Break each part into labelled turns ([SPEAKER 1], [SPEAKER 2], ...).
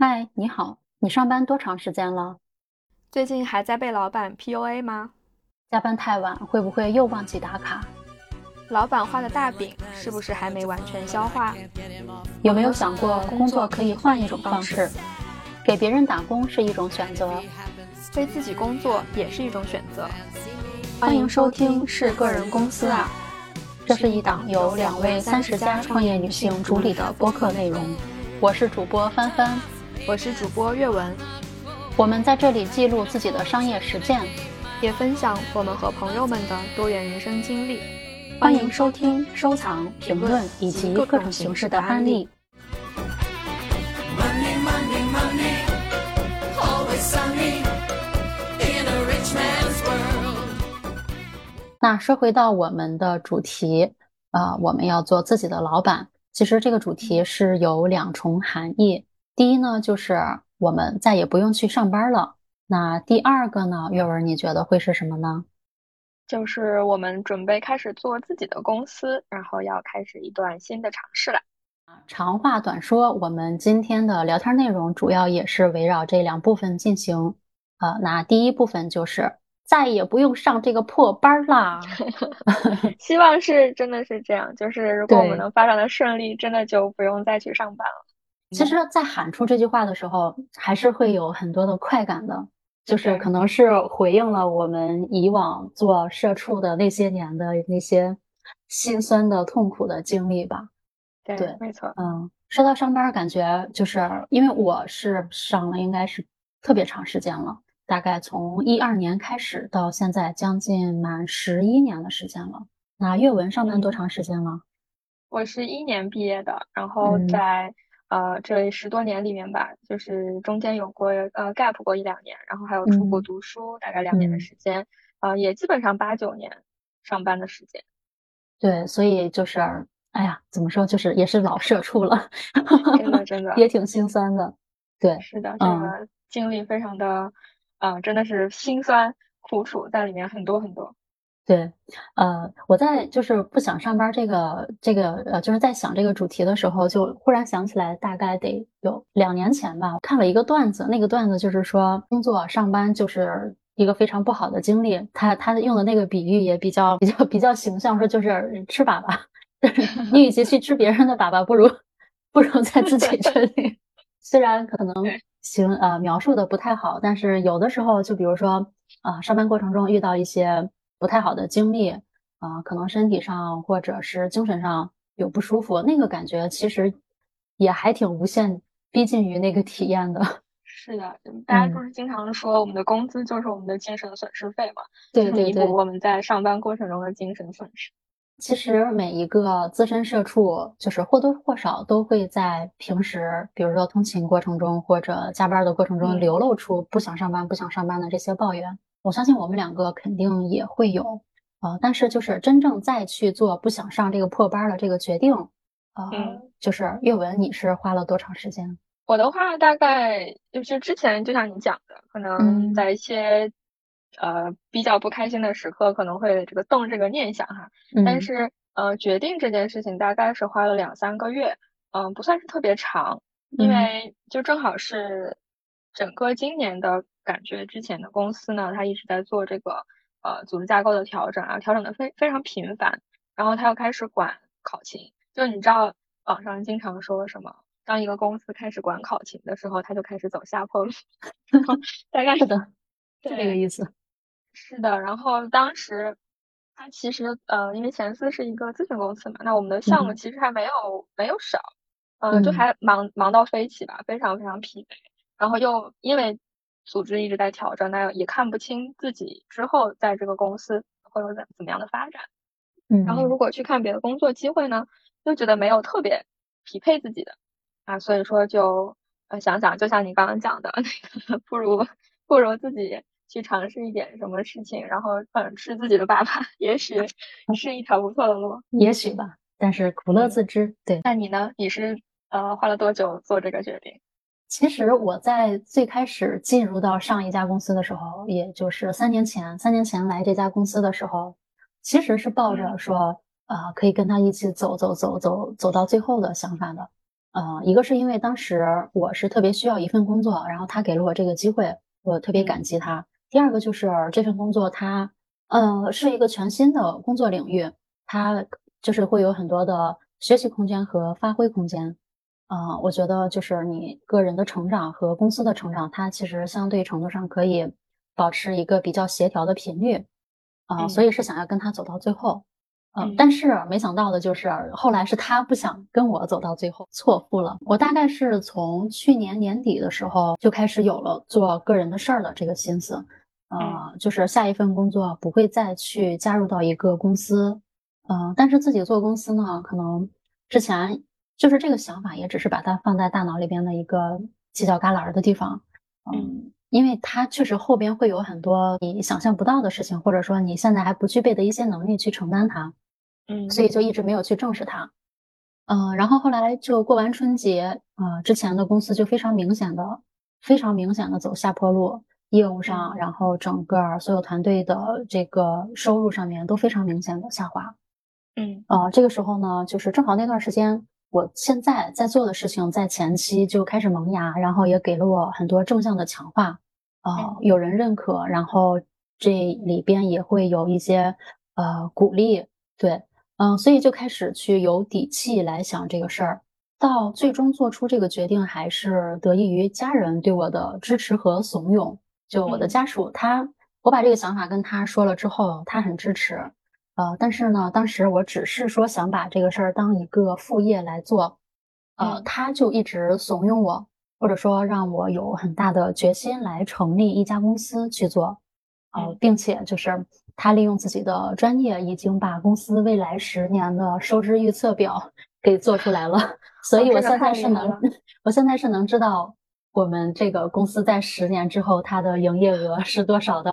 [SPEAKER 1] 嗨，你好，你上班多长时间了？
[SPEAKER 2] 最近还在被老板 PUA 吗？
[SPEAKER 1] 加班太晚会不会又忘记打卡？
[SPEAKER 2] 老板画的大饼是不是还没完全消化？
[SPEAKER 1] 有没有想过工作可以换一种方式？给别人打工是一种选择，
[SPEAKER 2] 为自己工作也是一种选择。
[SPEAKER 1] 欢迎收听是个人公司啊，这是一档由两位三十加创业女性主理的播客内容。我是主播帆帆，
[SPEAKER 2] 我是主播阅文。
[SPEAKER 1] 我们在这里记录自己的商业实践，
[SPEAKER 2] 也分享我们和朋友们的多元人生经历。
[SPEAKER 1] 欢迎收听、收藏、评论以及各种形式的案例。那说回到我们的主题，啊，我们要做自己的老板。其实这个主题是有两重含义。第一呢，就是我们再也不用去上班了。那第二个呢，月文，你觉得会是什么呢？
[SPEAKER 2] 就是我们准备开始做自己的公司，然后要开始一段新的尝试了。
[SPEAKER 1] 长话短说，我们今天的聊天内容主要也是围绕这两部分进行。呃，那第一部分就是再也不用上这个破班啦。
[SPEAKER 2] 希望是真的是这样，就是如果我们能发展的顺利，真的就不用再去上班了。
[SPEAKER 1] 其实，在喊出这句话的时候，还是会有很多的快感的。就是可能是回应了我们以往做社畜的那些年的那些心酸的、痛苦的经历吧。
[SPEAKER 2] 对，没错。
[SPEAKER 1] 嗯，说到上班，感觉就是因为我是上了应该是特别长时间了，大概从一二年开始到现在将近满十一年的时间了。那阅文上班多长时间了？
[SPEAKER 2] 我是一年毕业的，然后在。呃，这十多年里面吧，就是中间有过呃 gap 过一两年，然后还有出国读书，大概两年的时间，呃，也基本上八九年上班的时间。
[SPEAKER 1] 对，所以就是，哎呀，怎么说，就是也是老社畜了，
[SPEAKER 2] 真的 真的
[SPEAKER 1] 也挺心酸的。对，
[SPEAKER 2] 是的，这个经历非常的，啊，真的是心酸苦楚在里面很多很多。
[SPEAKER 1] 对，呃，我在就是不想上班这个这个呃，就是在想这个主题的时候，就忽然想起来，大概得有两年前吧，看了一个段子，那个段子就是说，工作上班就是一个非常不好的经历。他他用的那个比喻也比较比较比较形象，说就是吃粑粑，你与其去吃别人的粑粑，不如不如在自己这里。虽然可能形呃描述的不太好，但是有的时候，就比如说啊，上班过程中遇到一些。不太好的经历啊，可能身体上或者是精神上有不舒服，那个感觉其实也还挺无限逼近于那个体验的。
[SPEAKER 2] 是的，大家不是经常说我们的工资就是我们的精神损失费嘛？
[SPEAKER 1] 对弥补，
[SPEAKER 2] 我们在上班过程中的精神损失。
[SPEAKER 1] 其实每一个资深社畜，就是或多或少都会在平时，比如说通勤过程中或者加班的过程中，流露出不想上班、不想上班的这些抱怨。我相信我们两个肯定也会有，呃，但是就是真正再去做不想上这个破班的这个决定，呃，就是阅文，你是花了多长时间？
[SPEAKER 2] 我的话大概就是之前就像你讲的，可能在一些呃比较不开心的时刻，可能会这个动这个念想哈，但是呃决定这件事情大概是花了两三个月，嗯，不算是特别长，因为就正好是整个今年的。感觉之前的公司呢，他一直在做这个呃组织架构的调整啊，调整的非非常频繁。然后他又开始管考勤，就你知道网上经常说什么，当一个公司开始管考勤的时候，他就开始走下坡路。大概
[SPEAKER 1] 是的，是这个意思。
[SPEAKER 2] 是的，然后当时他其实呃，因为前司是一个咨询公司嘛，那我们的项目其实还没有没有少，嗯，就还忙忙到飞起吧，非常非常疲惫。然后又因为组织一直在调整，那也看不清自己之后在这个公司会有怎怎么样的发展。
[SPEAKER 1] 嗯，
[SPEAKER 2] 然后如果去看别的工作机会呢，又觉得没有特别匹配自己的啊，所以说就呃想想，就像你刚刚讲的那个，不如不如自己去尝试一点什么事情，然后嗯吃自己的粑粑，也许是一条不错的路，
[SPEAKER 1] 也许吧。但是苦乐自知，对。
[SPEAKER 2] 那你呢？你是呃花了多久做这个决定？
[SPEAKER 1] 其实我在最开始进入到上一家公司的时候，也就是三年前，三年前来这家公司的时候，其实是抱着说，呃，可以跟他一起走走走走走到最后的想法的。呃，一个是因为当时我是特别需要一份工作，然后他给了我这个机会，我特别感激他。第二个就是这份工作，它呃是一个全新的工作领域，它就是会有很多的学习空间和发挥空间。啊，我觉得就是你个人的成长和公司的成长，它其实相对程度上可以保持一个比较协调的频率。啊，所以是想要跟他走到最后。嗯，但是没想到的就是后来是他不想跟我走到最后，错付了。我大概是从去年年底的时候就开始有了做个人的事儿的这个心思。呃，就是下一份工作不会再去加入到一个公司。嗯，但是自己做公司呢，可能之前就是这个想法，也只是把它放在大脑里边的一个犄角旮旯的地方。嗯，因为它确实后边会有很多你想象不到的事情，或者说你现在还不具备的一些能力去承担它。
[SPEAKER 2] 嗯，
[SPEAKER 1] 所以就一直没有去正视它，嗯，然后后来就过完春节，呃，之前的公司就非常明显的、非常明显的走下坡路，业务上，然后整个所有团队的这个收入上面都非常明显的下滑，
[SPEAKER 2] 嗯，
[SPEAKER 1] 呃，这个时候呢，就是正好那段时间，我现在在做的事情在前期就开始萌芽，然后也给了我很多正向的强化，呃，有人认可，然后这里边也会有一些呃鼓励，对。嗯，所以就开始去有底气来想这个事儿，到最终做出这个决定，还是得益于家人对我的支持和怂恿。就我的家属，他我把这个想法跟他说了之后，他很支持。呃，但是呢，当时我只是说想把这个事儿当一个副业来做，呃，他就一直怂恿我，或者说让我有很大的决心来成立一家公司去做，呃，并且就是。他利用自己的专业，已经把公司未来十年的收支预测表 给做出来了。所以我现在是能，我现在是能知道我们这个公司在十年之后它的营业额是多少的。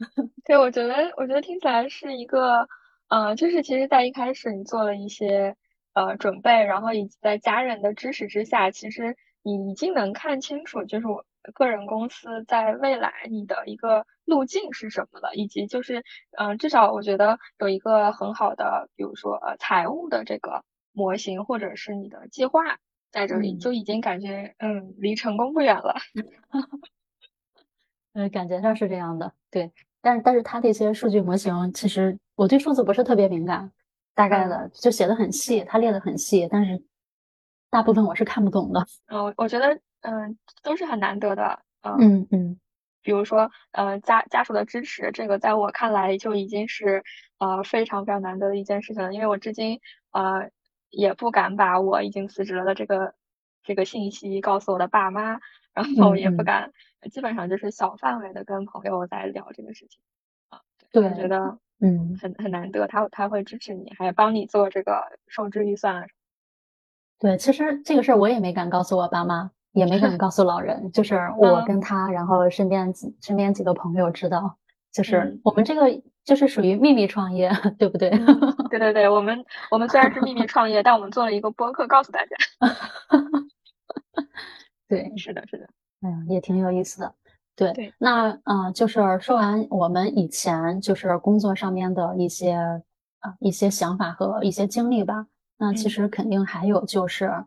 [SPEAKER 2] 对，我觉得，我觉得听起来是一个，呃，就是其实，在一开始你做了一些呃准备，然后以及在家人的支持之下，其实你已经能看清楚，就是我。个人公司在未来你的一个路径是什么了，以及就是，嗯，至少我觉得有一个很好的，比如说呃财务的这个模型，或者是你的计划在这里，就已经感觉嗯离成功不远了。
[SPEAKER 1] 嗯，感觉上是这样的，对。但是但是它这些数据模型，其实我对数字不是特别敏感，大概的就写的很细，它列的很细，但是大部分我是看不懂的。
[SPEAKER 2] 嗯，我觉得。嗯，都是很难得的。
[SPEAKER 1] 嗯嗯，
[SPEAKER 2] 比如说，呃，家家属的支持，这个在我看来就已经是呃非常非常难得的一件事情了。因为我至今呃也不敢把我已经辞职了的这个这个信息告诉我的爸妈，然后也不敢，基本上就是小范围的跟朋友在聊这个事情。啊，
[SPEAKER 1] 对，
[SPEAKER 2] 我觉得
[SPEAKER 1] 嗯
[SPEAKER 2] 很很难得，他他会支持你，还帮你做这个收支预算。
[SPEAKER 1] 对，其实这个事儿我也没敢告诉我爸妈。也没敢告诉老人，就是我跟他，然后身边几身边几个朋友知道，就是我们这个就是属于秘密创业，对不对？
[SPEAKER 2] 对对对，我们我们虽然是秘密创业，但我们做了一个播客，告诉大家。
[SPEAKER 1] 对，
[SPEAKER 2] 是的，是的，
[SPEAKER 1] 嗯，也挺有意思的。对
[SPEAKER 2] 对，
[SPEAKER 1] 那嗯，就是说完我们以前就是工作上面的一些啊一些想法和一些经历吧，那其实肯定还有就是啊。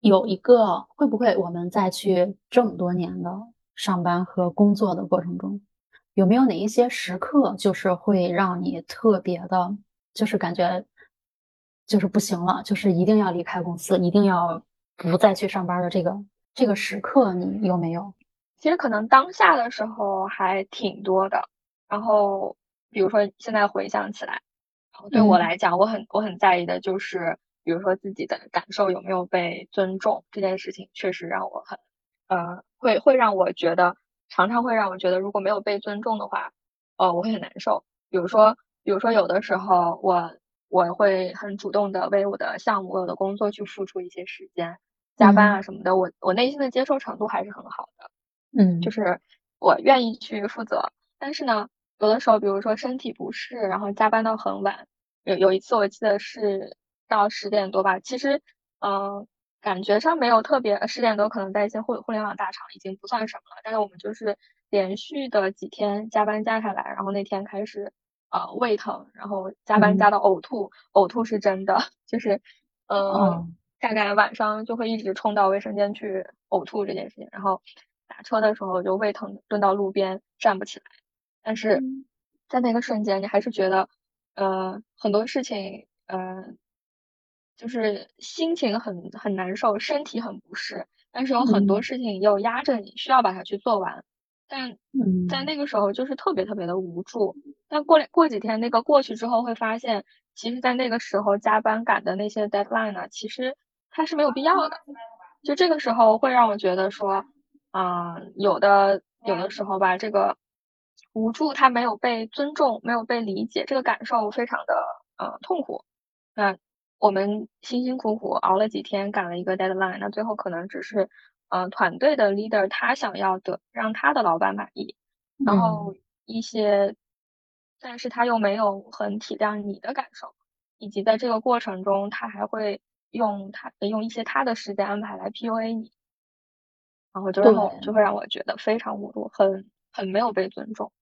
[SPEAKER 1] 有一个会不会我们再去这么多年的上班和工作的过程中，有没有哪一些时刻，就是会让你特别的，就是感觉就是不行了，就是一定要离开公司，一定要不再去上班的这个这个时刻，你有没有？
[SPEAKER 2] 其实可能当下的时候还挺多的。然后比如说现在回想起来，对我来讲，我很我很在意的就是。比如说自己的感受有没有被尊重这件事情，确实让我很，呃，会会让我觉得，常常会让我觉得，如果没有被尊重的话，呃，我会很难受。比如说，比如说有的时候，我我会很主动的为我的项目、我的工作去付出一些时间，加班啊什么的，我我内心的接受程度还是很好的，
[SPEAKER 1] 嗯，
[SPEAKER 2] 就是我愿意去负责。但是呢，有的时候，比如说身体不适，然后加班到很晚，有有一次我记得是。到十点多吧，其实，嗯，感觉上没有特别，十点多可能在一些互互联网大厂已经不算什么了。但是我们就是连续的几天加班加下来，然后那天开始，呃，胃疼，然后加班加到呕吐，呕吐是真的，就是，嗯，大概晚上就会一直冲到卫生间去呕吐这件事情，然后打车的时候就胃疼蹲到路边站不起来。但是在那个瞬间，你还是觉得，呃，很多事情，呃，就是心情很很难受，身体很不适，但是有很多事情又压着你，需要把它去做完。但在那个时候就是特别特别的无助。但过过几天那个过去之后，会发现，其实，在那个时候加班赶的那些 deadline 呢，其实它是没有必要的。就这个时候会让我觉得说，嗯，有的有的时候吧，这个无助它没有被尊重，没有被理解，这个感受非常的呃痛苦。那我们辛辛苦苦熬了几天，赶了一个 deadline，那最后可能只是。嗯，团队的 leader 他想要的让他的老板满意，然后一些，但是他又没有很体谅你的感受，以及在这个过程中，他还会用他用一些他的时间安排来 PUA 你，然后就让我就会让我觉得非常无助，很很没有被尊重。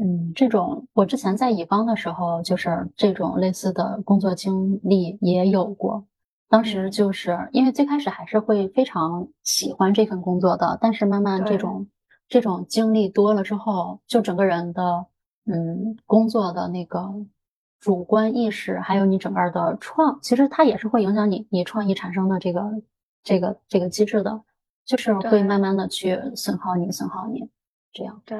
[SPEAKER 1] 嗯，这种我之前在乙方的时候，就是这种类似的工作经历也有过。当时就是因为最开始还是会非常喜欢这份工作的，但是慢慢这种这种经历多了之后，就整个人的嗯工作的那个主观意识，还有你整个的创，其实它也是会影响你你创意产生的这个这个这个机制的，就是会慢慢的去损耗你损耗你这样。
[SPEAKER 2] 对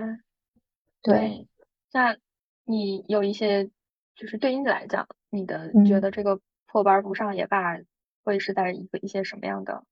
[SPEAKER 1] 对，
[SPEAKER 2] 那你有一些就是对于你来讲，你的觉得这个破班不上也罢。会是在一个一些什么样的？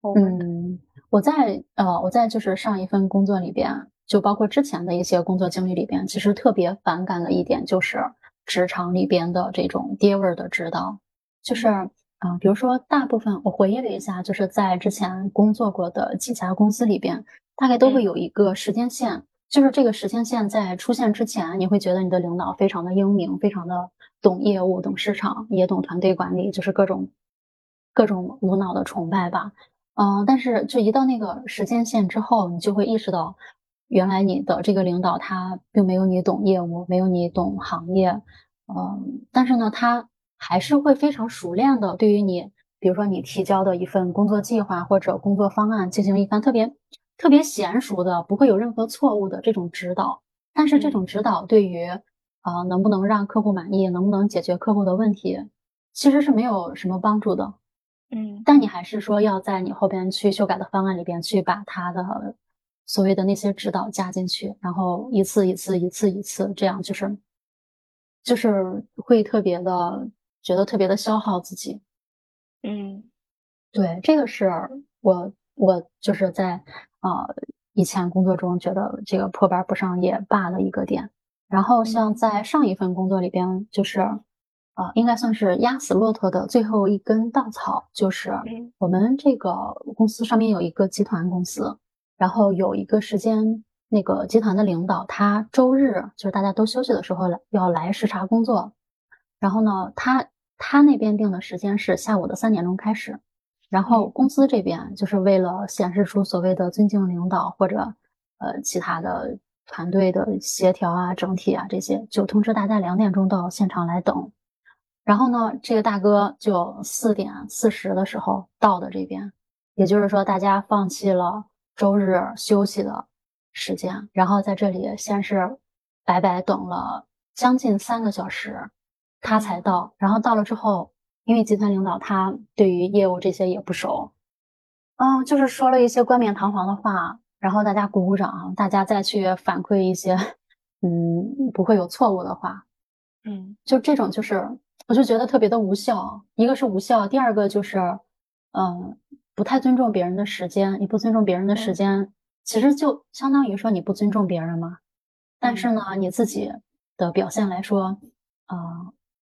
[SPEAKER 1] 嗯，我在呃，我在就是上一份工作里边，就包括之前的一些工作经历里边，其实特别反感的一点就是职场里边的这种爹味儿的指导。就是啊，比如说大部分我回忆了一下，就是在之前工作过的几家公司里边，大概都会有一个时间线，就是这个时间线在出现之前，你会觉得你的领导非常的英明，非常的懂业务、懂市场，也懂团队管理，就是各种。各种无脑的崇拜吧，嗯，但是就一到那个时间线之后，你就会意识到，原来你的这个领导他并没有你懂业务，没有你懂行业，嗯，但是呢，他还是会非常熟练的对于你，比如说你提交的一份工作计划或者工作方案进行一番特别特别娴熟的，不会有任何错误的这种指导。但是这种指导对于啊能不能让客户满意，能不能解决客户的问题，其实是没有什么帮助的。
[SPEAKER 2] 嗯，
[SPEAKER 1] 但你还是说要在你后边去修改的方案里边去把他的所谓的那些指导加进去，然后一次一次一次一次这样，就是就是会特别的觉得特别的消耗自己。
[SPEAKER 2] 嗯，
[SPEAKER 1] 对，这个是我我就是在啊以前工作中觉得这个破班不上也罢的一个点。然后像在上一份工作里边，就是。啊，应该算是压死骆驼的最后一根稻草，就是我们这个公司上面有一个集团公司，然后有一个时间，那个集团的领导他周日就是大家都休息的时候来要来视察工作，然后呢，他他那边定的时间是下午的三点钟开始，然后公司这边就是为了显示出所谓的尊敬领导或者呃其他的团队的协调啊、整体啊这些，就通知大家两点钟到现场来等。然后呢，这个大哥就四点四十的时候到的这边，也就是说，大家放弃了周日休息的时间，然后在这里先是白白等了将近三个小时，他才到。然后到了之后，因为集团领导他对于业务这些也不熟，嗯，就是说了一些冠冕堂皇的话，然后大家鼓鼓掌，大家再去反馈一些，嗯，不会有错误的话，
[SPEAKER 2] 嗯，
[SPEAKER 1] 就这种就是。我就觉得特别的无效，一个是无效，第二个就是，嗯，不太尊重别人的时间。你不尊重别人的时间，其实就相当于说你不尊重别人嘛。但是呢，你自己的表现来说，啊，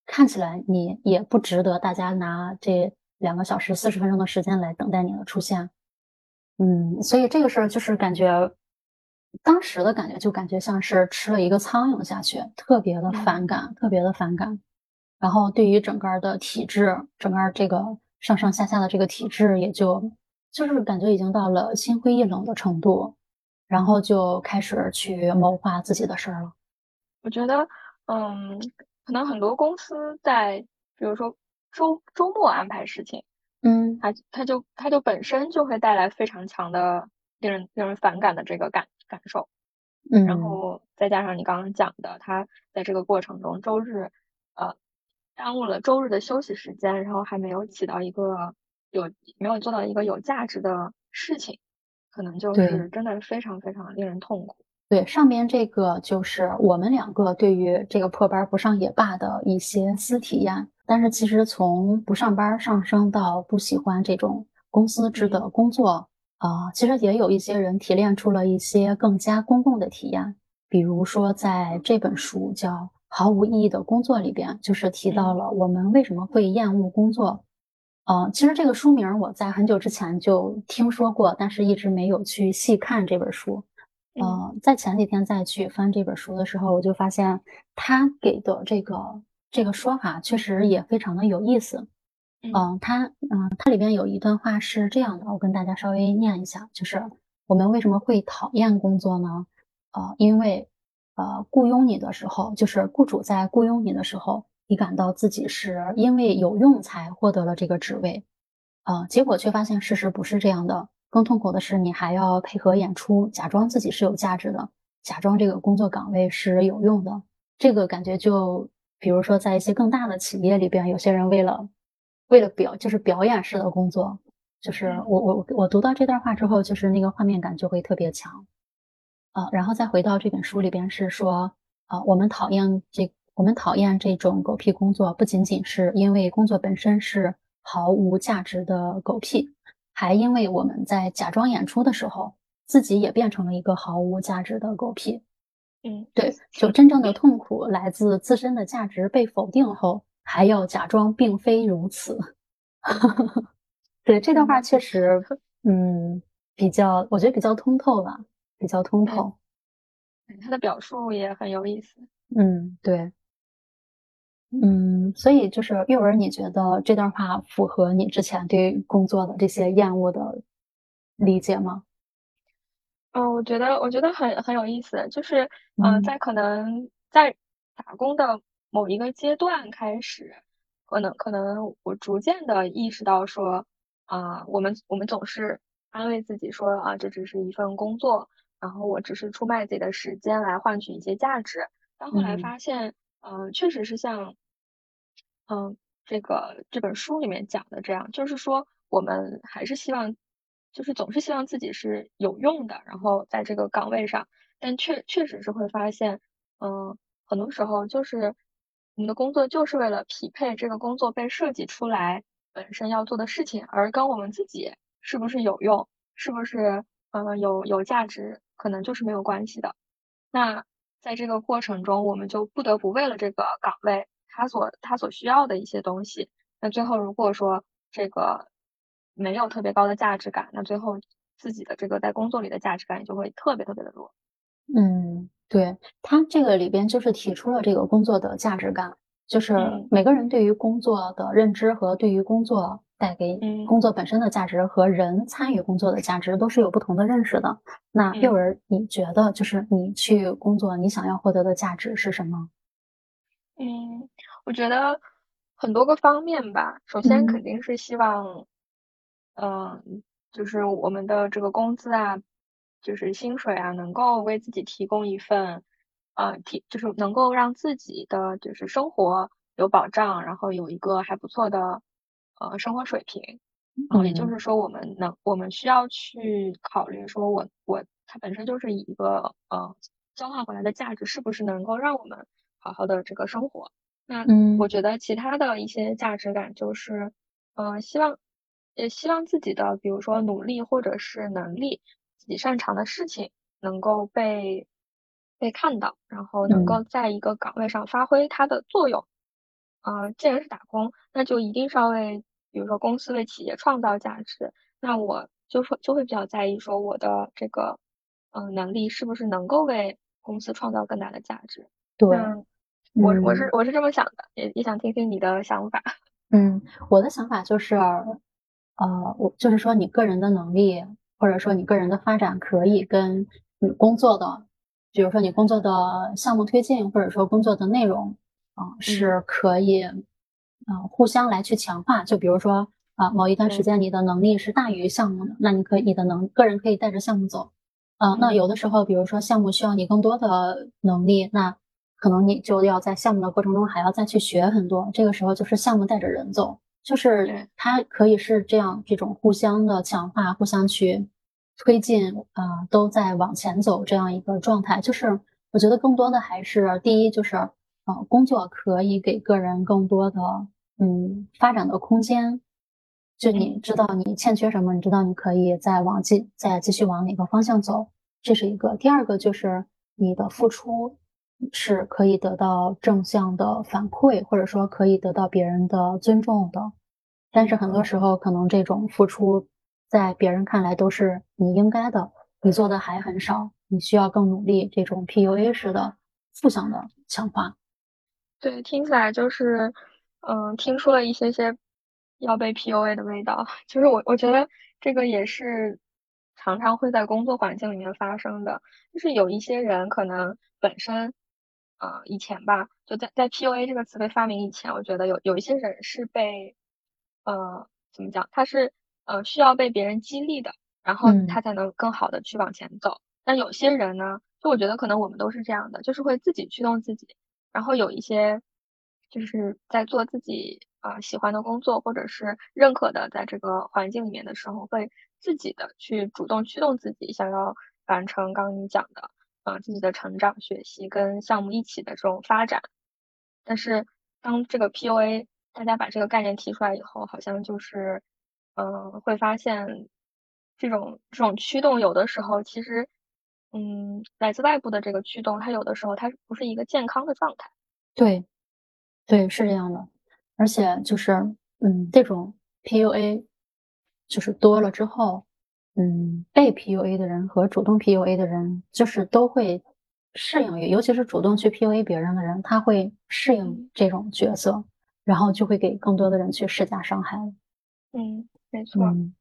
[SPEAKER 1] 看起来你也不值得大家拿这两个小时四十分钟的时间来等待你的出现。嗯，所以这个事儿就是感觉，当时的感觉就感觉像是吃了一个苍蝇下去，特别的反感，特别的反感。然后对于整个的体制，整个这个上上下下的这个体制，也就就是感觉已经到了心灰意冷的程度，然后就开始去谋划自己的事儿了。
[SPEAKER 2] 我觉得，嗯，可能很多公司在，比如说周周末安排事情，
[SPEAKER 1] 嗯，
[SPEAKER 2] 它它就它就本身就会带来非常强的令人令人反感的这个感感受，
[SPEAKER 1] 嗯，
[SPEAKER 2] 然后再加上你刚刚讲的，他在这个过程中周日呃耽误了周日的休息时间，然后还没有起到一个有没有做到一个有价值的事情，可能就是真的非常非常令人痛苦。
[SPEAKER 1] 对，上面这个就是我们两个对于这个破班不上也罢的一些私体验。但是其实从不上班上升到不喜欢这种公司制的工作，啊，其实也有一些人提炼出了一些更加公共的体验。比如说在这本书叫《毫无意义的工作》里边，就是提到了我们为什么会厌恶工作。呃，其实这个书名我在很久之前就听说过，但是一直没有去细看这本书。呃，在前几天再去翻这本书的时候，我就发现他给的这个这个说法确实也非常的有意思。嗯，他嗯，它里边有一段话是这样的，我跟大家稍微念一下，就是我们为什么会讨厌工作呢？呃，因为呃，雇佣你的时候，就是雇主在雇佣你的时候，你感到自己是因为有用才获得了这个职位，呃，结果却发现事实不是这样的。更痛苦的是，你还要配合演出，假装自己是有价值的，假装这个工作岗位是有用的。这个感觉就，比如说在一些更大的企业里边，有些人为了为了表，就是表演式的工作，就是我我我读到这段话之后，就是那个画面感就会特别强。啊，然后再回到这本书里边是说，啊，我们讨厌这，我们讨厌这种狗屁工作，不仅仅是因为工作本身是毫无价值的狗屁。还因为我们在假装演出的时候，自己也变成了一个毫无价值的狗屁。
[SPEAKER 2] 嗯，
[SPEAKER 1] 对，就真正的痛苦来自自身的价值被否定后，还要假装并非如此。对这段话确实，嗯，比较，我觉得比较通透吧，比较通透。
[SPEAKER 2] 他的表述也很有意思。
[SPEAKER 1] 嗯，对。嗯，所以就是玉文，你觉得这段话符合你之前对工作的这些厌恶的理解吗？
[SPEAKER 2] 嗯，我觉得我觉得很很有意思，就是嗯，在可能在打工的某一个阶段开始，可能可能我逐渐的意识到说啊，我们我们总是安慰自己说啊，这只是一份工作，然后我只是出卖自己的时间来换取一些价值，但后来发现，嗯，确实是像。嗯，这个这本书里面讲的这样，就是说我们还是希望，就是总是希望自己是有用的，然后在这个岗位上，但确确实是会发现，嗯，很多时候就是我们的工作就是为了匹配这个工作被设计出来本身要做的事情，而跟我们自己是不是有用，是不是嗯有有价值，可能就是没有关系的。那在这个过程中，我们就不得不为了这个岗位。他所他所需要的一些东西，那最后如果说这个没有特别高的价值感，那最后自己的这个在工作里的价值感也就会特别特别的弱。
[SPEAKER 1] 嗯，对他这个里边就是提出了这个工作的价值感，就是每个人对于工作的认知和对于工作带给工作本身的价值和人参与工作的价值都是有不同的认识的。那幼儿，你觉得就是你去工作，你想要获得的价值是什么？
[SPEAKER 2] 嗯，我觉得很多个方面吧。首先肯定是希望，嗯，就是我们的这个工资啊，就是薪水啊，能够为自己提供一份，呃，提就是能够让自己的就是生活有保障，然后有一个还不错的呃生活水平。嗯，也就是说，我们能我们需要去考虑说，我我它本身就是一个呃交换回来的价值，是不是能够让我们。好好的这个生活，那我觉得其他的一些价值感就是，呃，希望也希望自己的，比如说努力或者是能力，自己擅长的事情能够被被看到，然后能够在一个岗位上发挥它的作用。啊，既然是打工，那就一定是要为，比如说公司为企业创造价值，那我就会就会比较在意说我的这个，嗯，能力是不是能够为公司创造更大的价值。
[SPEAKER 1] 对。
[SPEAKER 2] 我我是我是这么想的，也也想听听你的想法。
[SPEAKER 1] 嗯，我的想法就是，呃，我就是说，你个人的能力或者说你个人的发展可以跟你工作的，比如说你工作的项目推进或者说工作的内容，啊，是可以呃互相来去强化。就比如说啊，某一段时间你的能力是大于项目的，那你可以你的能个人可以带着项目走。啊，那有的时候，比如说项目需要你更多的能力，那可能你就要在项目的过程中还要再去学很多。这个时候就是项目带着人走，就是它可以是这样这种互相的强化，互相去推进啊，都在往前走这样一个状态。就是我觉得更多的还是第一，就是呃，工作可以给个人更多的嗯发展的空间。就你知道你欠缺什么，你知道你可以再往继再继续往哪个方向走，这是一个。第二个就是你的付出是可以得到正向的反馈，或者说可以得到别人的尊重的。但是很多时候，可能这种付出在别人看来都是你应该的，你做的还很少，你需要更努力。这种 PUA 式的负向的强化，
[SPEAKER 2] 对，听起来就是嗯，听出了一些些。要被 PUA 的味道，就是我我觉得这个也是常常会在工作环境里面发生的。就是有一些人可能本身，呃，以前吧，就在在 PUA 这个词被发明以前，我觉得有有一些人是被，呃，怎么讲？他是呃需要被别人激励的，然后他才能更好的去往前走。但有些人呢，就我觉得可能我们都是这样的，就是会自己驱动自己，然后有一些就是在做自己。啊，喜欢的工作或者是认可的，在这个环境里面的时候，会自己的去主动驱动自己，想要完成刚刚你讲的，啊，自己的成长、学习跟项目一起的这种发展。但是，当这个 PUA 大家把这个概念提出来以后，好像就是，嗯，会发现这种这种驱动有的时候其实，嗯，来自外部的这个驱动，它有的时候它不是一个健康的状态。
[SPEAKER 1] 对，对，是这样的。而且就是，嗯，这种 PUA 就是多了之后，嗯，被 PUA 的人和主动 PUA 的人，就是都会适应于，尤其是主动去 PUA 别人的人，他会适应这种角色，然后就会给更多的人去施加伤害。
[SPEAKER 2] 嗯，没错。
[SPEAKER 1] 嗯，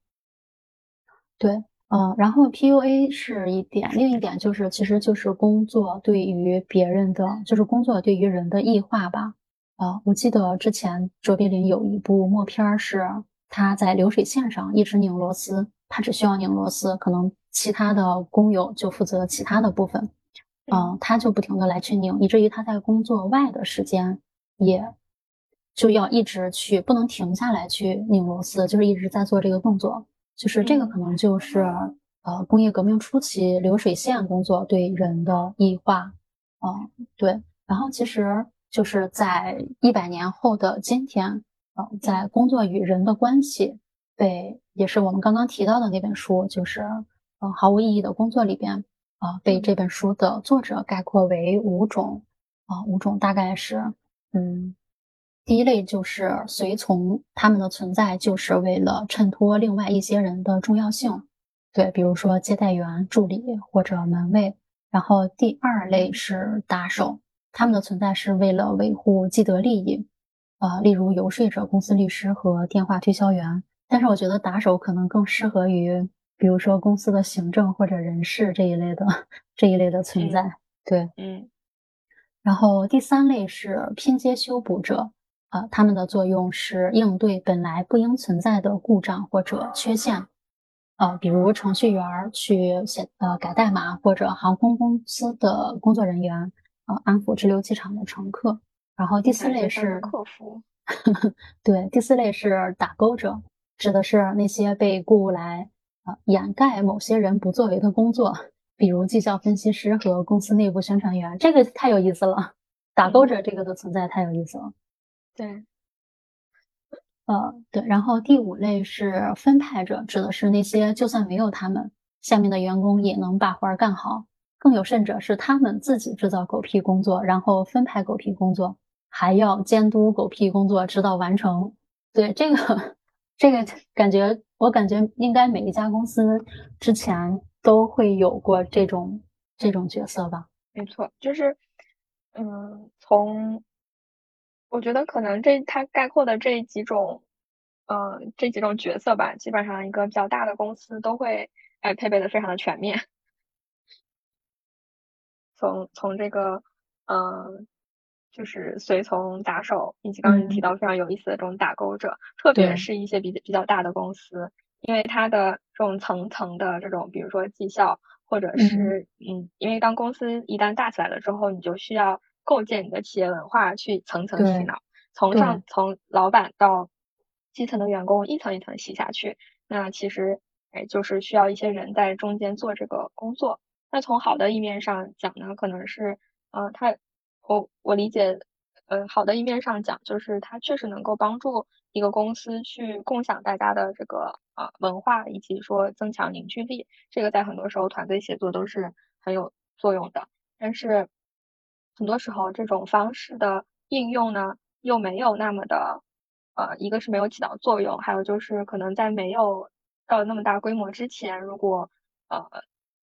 [SPEAKER 1] 对，嗯，然后 PUA 是一点，另一点就是，其实就是工作对于别人的，就是工作对于人的异化吧。啊，我记得之前卓别林有一部默片，是他在流水线上一直拧螺丝，他只需要拧螺丝，可能其他的工友就负责其他的部分，嗯，他就不停的来去拧，以至于他在工作外的时间也就要一直去，不能停下来去拧螺丝，就是一直在做这个动作，就是这个可能就是呃工业革命初期流水线工作对人的异化，嗯，对，然后其实。就是在一百年后的今天，呃，在工作与人的关系被，也是我们刚刚提到的那本书，就是呃毫无意义的工作里边，啊，被这本书的作者概括为五种，啊，五种大概是，嗯，第一类就是随从，他们的存在就是为了衬托另外一些人的重要性，对，比如说接待员、助理或者门卫，然后第二类是打手。他们的存在是为了维护既得利益，呃，例如游说者、公司律师和电话推销员。但是我觉得打手可能更适合于，比如说公司的行政或者人事这一类的 这一类的存在。对，
[SPEAKER 2] 嗯。
[SPEAKER 1] 然后第三类是拼接修补者，啊，他们的作用是应对本来不应存在的故障或者缺陷，呃，比如程序员去写呃改代码，或者航空公司的工作人员呃。安抚滞留机场的乘客，然后第四类是
[SPEAKER 2] 客服，
[SPEAKER 1] 对，第四类是打勾者，指的是那些被雇来呃掩盖某些人不作为的工作，比如绩效分析师和公司内部宣传员。这个太有意思了，打勾者这个的存在太有意思了。
[SPEAKER 2] 对，
[SPEAKER 1] 呃，对，然后第五类是分派者，指的是那些就算没有他们，下面的员工也能把活儿干好。更有甚者是他们自己制造狗屁工作，然后分派狗屁工作，还要监督狗屁工作直到完成。对这个，这个感觉，我感觉应该每一家公司之前都会有过这种这种角色吧。
[SPEAKER 2] 没错，就是，嗯，从我觉得可能这它概括的这几种，呃，这几种角色吧，基本上一个比较大的公司都会哎配备的非常的全面。从从这个，嗯，就是随从打手，以及刚刚提到非常有意思的这种打勾者，特别是一些比比较大的公司，因为它的这种层层的这种，比如说绩效，或者是嗯，因为当公司一旦大起来了之后，你就需要构建你的企业文化，去层层洗脑，从上从老板到基层的员工一层一层洗下去。那其实哎，就是需要一些人在中间做这个工作。那从好的一面上讲呢，可能是呃，他。我我理解，呃，好的一面上讲，就是它确实能够帮助一个公司去共享大家的这个啊文化，以及说增强凝聚力。这个在很多时候团队协作都是很有作用的。但是很多时候这种方式的应用呢，又没有那么的，呃，一个是没有起到作用，还有就是可能在没有到那么大规模之前，如果呃，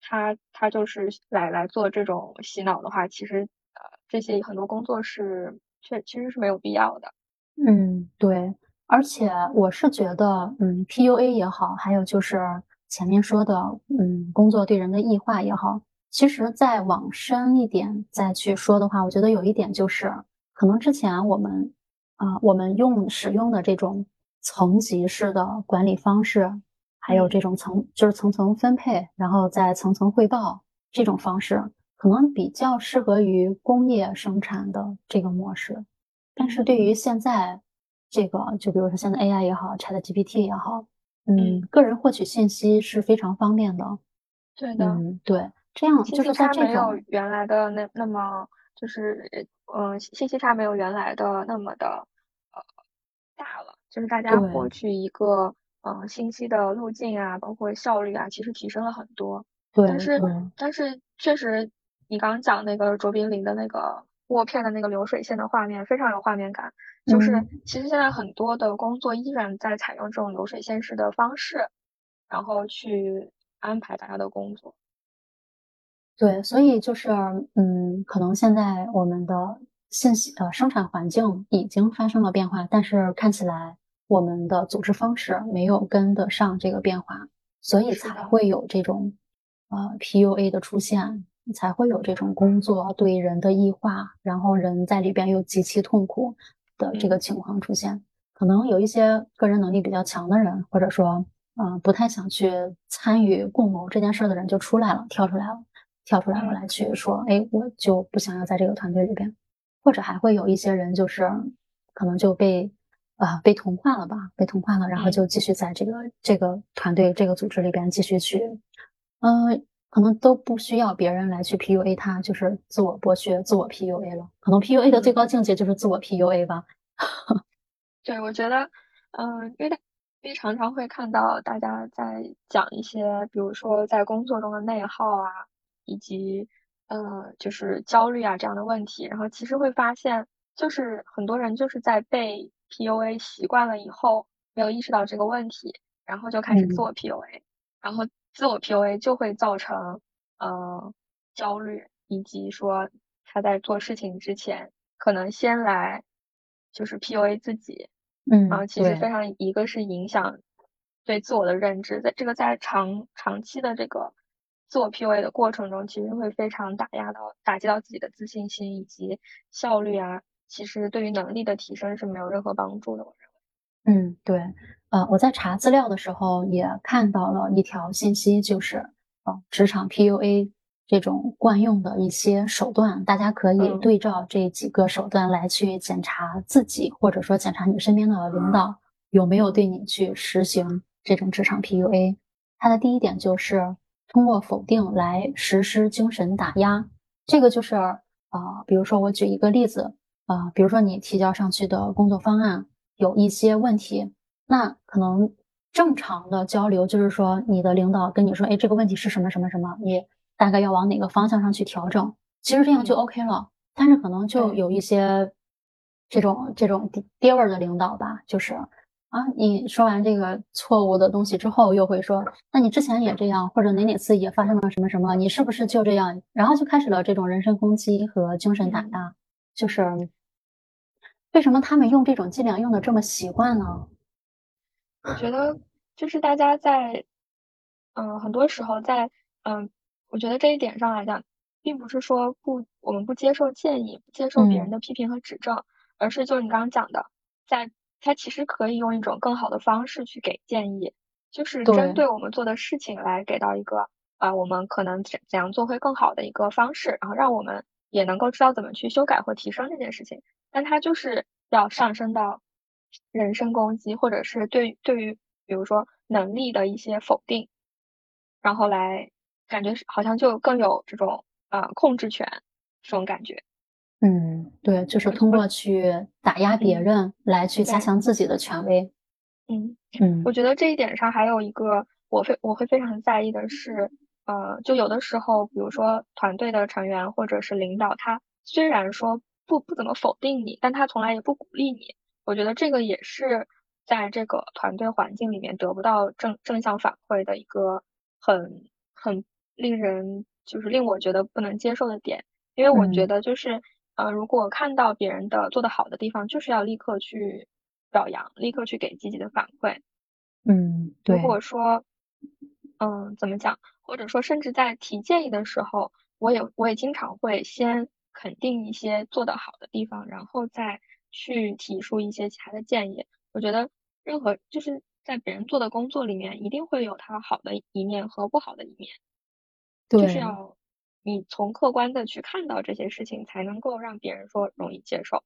[SPEAKER 2] 他他就是来来做这种洗脑的话，其实。呃这些很多工作是确其实是没有必要的。
[SPEAKER 1] 嗯，对，而且我是觉得，嗯，PUA 也好，还有就是前面说的，嗯，工作对人的异化也好，其实再往深一点再去说的话，我觉得有一点就是，可能之前我们啊，我们用使用的这种层级式的管理方式，还有这种层就是层层分配，然后再层层汇报这种方式。可能比较适合于工业生产的这个模式，但是对于现在这个，就比如说现在 AI 也好，ChatGPT 也好，嗯，个人获取信息是非常方便的。
[SPEAKER 2] 对的，
[SPEAKER 1] 嗯，对，这样就是在这
[SPEAKER 2] 种没有原来的那那么就是嗯，信息差没有原来的那么的呃大了，就是大家获取一个嗯信息的路径啊，包括效率啊，其实提升了很多。
[SPEAKER 1] 对，
[SPEAKER 2] 但是但是确实。你刚刚讲那个卓别林的那个默片的那个流水线的画面，非常有画面感。就是其实现在很多的工作依然在采用这种流水线式的方式，然后去安排大家的工作。
[SPEAKER 1] 对，所以就是嗯，可能现在我们的信息呃生产环境已经发生了变化，但是看起来我们的组织方式没有跟得上这个变化，所以才会有这种呃 PUA 的出现。才会有这种工作对人的异化，然后人在里边又极其痛苦的这个情况出现。可能有一些个人能力比较强的人，或者说，嗯，不太想去参与共谋这件事的人就出来了，跳出来了，跳出来我来去说，哎，我就不想要在这个团队里边。或者还会有一些人，就是可能就被啊被同化了吧，被同化了，然后就继续在这个这个团队这个组织里边继续去，嗯。可能都不需要别人来去 PUA 他，就是自我剥削、自我 PUA 了。可能 PUA 的最高境界就是自我 PUA 吧。
[SPEAKER 2] 对，我觉得，嗯，因为因为常常会看到大家在讲一些，比如说在工作中的内耗啊，以及呃，就是焦虑啊这样的问题。然后其实会发现，就是很多人就是在被 PUA 习惯了以后，没有意识到这个问题，然后就开始自我 PUA，然后。自我 PUA 就会造成呃焦虑，以及说他在做事情之前可能先来就是 PUA 自己，
[SPEAKER 1] 嗯，
[SPEAKER 2] 然后其实非常一个是影响对自我的认知，在这个在长长期的这个自我 PUA 的过程中，其实会非常打压到打击到自己的自信心以及效率啊，其实对于能力的提升是没有任何帮助的，我
[SPEAKER 1] 认为。嗯，对。呃，我在查资料的时候也看到了一条信息，就是呃，职场 PUA 这种惯用的一些手段，大家可以对照这几个手段来去检查自己，或者说检查你身边的领导有没有对你去实行这种职场 PUA。它的第一点就是通过否定来实施精神打压，这个就是呃，比如说我举一个例子，呃，比如说你提交上去的工作方案有一些问题。那可能正常的交流就是说，你的领导跟你说，哎，这个问题是什么什么什么，你大概要往哪个方向上去调整，其实这样就 OK 了。但是可能就有一些这种这种爹味儿的领导吧，就是啊，你说完这个错误的东西之后，又会说，那你之前也这样，或者哪哪次也发生了什么什么，你是不是就这样？然后就开始了这种人身攻击和精神打压。就是为什么他们用这种伎俩用的这么习惯呢？
[SPEAKER 2] 我觉得就是大家在，嗯，很多时候在，嗯，我觉得这一点上来讲并不是说不我们不接受建议，不接受别人的批评和指正，而是就你刚刚讲的，在他其实可以用一种更好的方式去给建议，就是针对我们做的事情来给到一个啊，我们可能怎怎样做会更好的一个方式，然后让我们也能够知道怎么去修改或提升这件事情。但他就是要上升到人身攻击，或者是对对于比如说能力的一些否定，然后来感觉好像就更有这种呃控制权这种感觉。
[SPEAKER 1] 嗯，对，就是通过去打压别人来去加强自己的权威。
[SPEAKER 2] 嗯嗯，我觉得这一点上还有一个我非我会非常在意的是，呃，就有的时候，比如说团队的成员或者是领导，他虽然说不不怎么否定你，但他从来也不鼓励你。我觉得这个也是在这个团队环境里面得不到正正向反馈的一个很很令人就是令我觉得不能接受的点，因为我觉得就是。呃，如果看到别人的做的好的地方，就是要立刻去表扬，立刻去给积极的反馈。
[SPEAKER 1] 嗯，对。
[SPEAKER 2] 如果说，嗯，怎么讲？或者说，甚至在提建议的时候，我也我也经常会先肯定一些做得好的地方，然后再去提出一些其他的建议。我觉得，任何就是在别人做的工作里面，一定会有他好的一面和不好的一面，就是要。你从客观的去看到这些事情，才能够让别人说容易接受。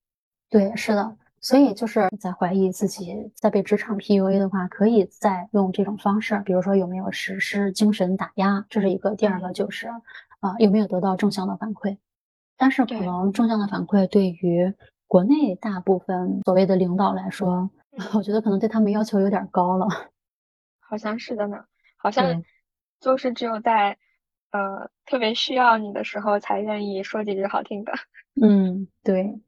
[SPEAKER 1] 对，是的。所以就是在怀疑自己在被职场 PUA 的话，可以再用这种方式，比如说有没有实施精神打压，这是一个。第二个就是啊，有没有得到正向的反馈？但是可能正向的反馈对于国内大部分所谓的领导来说，我觉得可能对他们要求有点高了。
[SPEAKER 2] 好像是的呢，好像就是只有在。呃，特别需要你的时候才愿意说几句好听的。
[SPEAKER 1] 嗯，对，